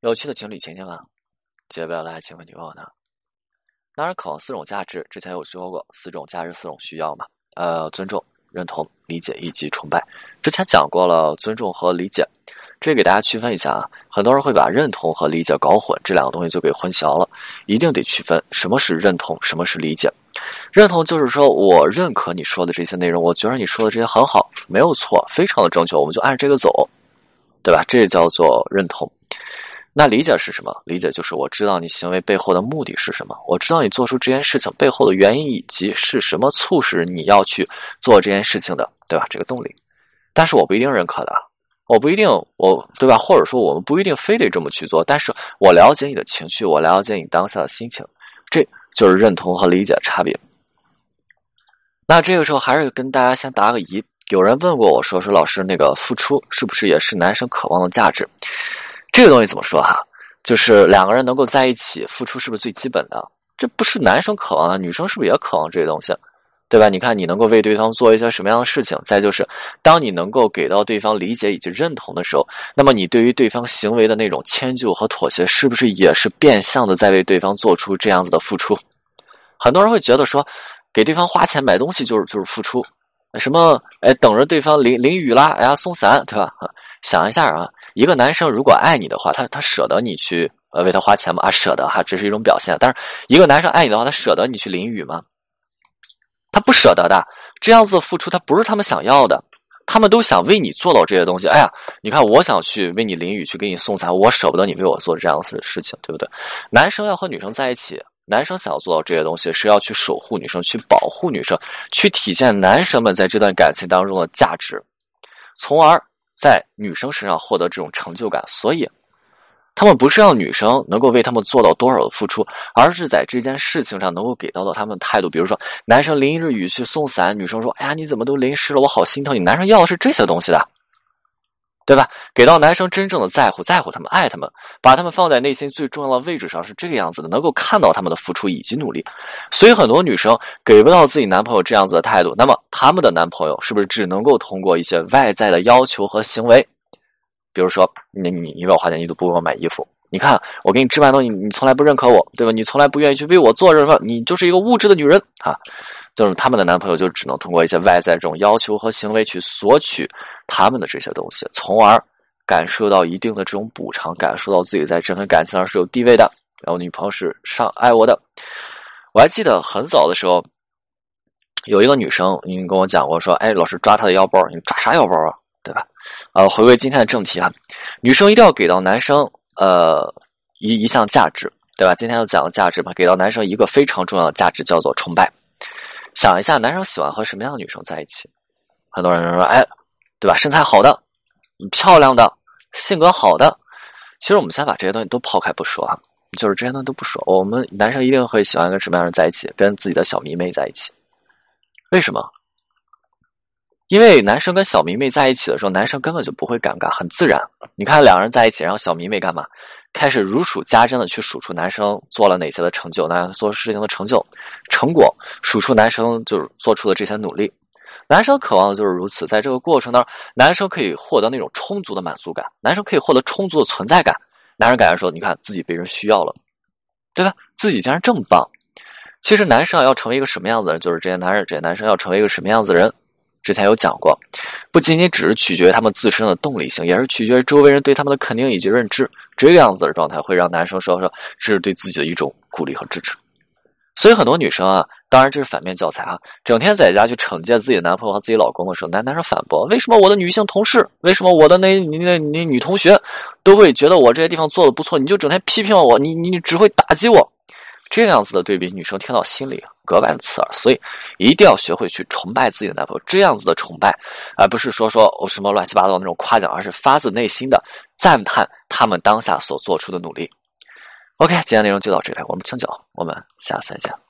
有趣的情侣情景啊，解不了的爱情问题问我呢。当然，渴望四种价值，之前有说过四种价值、四种需要嘛。呃，尊重、认同、理解以及崇拜。之前讲过了，尊重和理解，这给大家区分一下啊。很多人会把认同和理解搞混，这两个东西就给混淆了。一定得区分什么是认同，什么是理解。认同就是说我认可你说的这些内容，我觉得你说的这些很好，没有错，非常的正确，我们就按这个走，对吧？这叫做认同。那理解是什么？理解就是我知道你行为背后的目的是什么，我知道你做出这件事情背后的原因以及是什么促使你要去做这件事情的，对吧？这个动力，但是我不一定认可的，我不一定，我对吧？或者说我们不一定非得这么去做，但是我了解你的情绪，我了解你当下的心情，这就是认同和理解的差别。那这个时候还是跟大家先答个疑，有人问过我说说老师，那个付出是不是也是男生渴望的价值？这个东西怎么说哈？就是两个人能够在一起付出，是不是最基本的？这不是男生渴望的，女生是不是也渴望这些东西？对吧？你看你能够为对方做一些什么样的事情？再就是，当你能够给到对方理解以及认同的时候，那么你对于对方行为的那种迁就和妥协，是不是也是变相的在为对方做出这样子的付出？很多人会觉得说，给对方花钱买东西就是就是付出，什么哎等着对方淋淋雨啦，哎呀送伞，对吧？想一下啊。一个男生如果爱你的话，他他舍得你去呃为他花钱吗？啊，舍得哈，这是一种表现。但是一个男生爱你的话，他舍得你去淋雨吗？他不舍得的。这样子付出，他不是他们想要的。他们都想为你做到这些东西。哎呀，你看，我想去为你淋雨，去给你送伞，我舍不得你为我做这样子的事情，对不对？男生要和女生在一起，男生想要做到这些东西，是要去守护女生，去保护女生，去体现男生们在这段感情当中的价值，从而。在女生身上获得这种成就感，所以他们不是让女生能够为他们做到多少的付出，而是在这件事情上能够给到到他们的态度。比如说，男生淋着雨去送伞，女生说：“哎呀，你怎么都淋湿了，我好心疼你。”男生要的是这些东西的。对吧？给到男生真正的在乎，在乎他们，爱他们，把他们放在内心最重要的位置上，是这个样子的，能够看到他们的付出以及努力。所以很多女生给不到自己男朋友这样子的态度，那么他们的男朋友是不是只能够通过一些外在的要求和行为？比如说，你你你为我花钱，你都不给我买衣服。你看我给你置办东西，你从来不认可我，对吧？你从来不愿意去为我做任何，你就是一个物质的女人啊。就是他们的男朋友就只能通过一些外在这种要求和行为去索取他们的这些东西，从而感受到一定的这种补偿，感受到自己在这份感情上是有地位的，然后女朋友是上爱我的。我还记得很早的时候，有一个女生，你跟我讲过说，哎，老师抓她的腰包，你抓啥腰包啊？对吧？呃，回归今天的正题啊，女生一定要给到男生呃一一项价值，对吧？今天要讲的价值嘛，给到男生一个非常重要的价值，叫做崇拜。想一下，男生喜欢和什么样的女生在一起？很多人说：“哎，对吧？身材好的、漂亮的、性格好的。”其实我们先把这些东西都抛开不说啊，就是这些东西都不说。我们男生一定会喜欢跟什么样的人在一起？跟自己的小迷妹在一起。为什么？因为男生跟小迷妹在一起的时候，男生根本就不会尴尬，很自然。你看两个人在一起，然后小迷妹干嘛？开始如数家珍的去数出男生做了哪些的成就，男生做事情的成就、成果，数出男生就是做出的这些努力。男生渴望的就是如此，在这个过程当中，男生可以获得那种充足的满足感，男生可以获得充足的存在感。男人感觉说：“你看自己被人需要了，对吧？自己竟然这么棒。”其实男生要成为一个什么样子的人，就是这些男人，这些男生要成为一个什么样子的人。之前有讲过，不仅仅只是取决于他们自身的动力性，也是取决于周围人对他们的肯定以及认知。这个样子的状态会让男生说说这是对自己的一种鼓励和支持。所以很多女生啊，当然这是反面教材啊，整天在家去惩戒自己的男朋友和自己老公的时候，男男生反驳：为什么我的女性同事，为什么我的那那那女同学都会觉得我这些地方做的不错，你就整天批评我，你你只会打击我。这样子的对比，女生听到心里格外的刺耳，所以一定要学会去崇拜自己的男朋友。这样子的崇拜，而不是说说我什么乱七八糟那种夸奖，而是发自内心的赞叹他们当下所做出的努力。OK，今天内容就到这里，我们清酒，我们下次再见。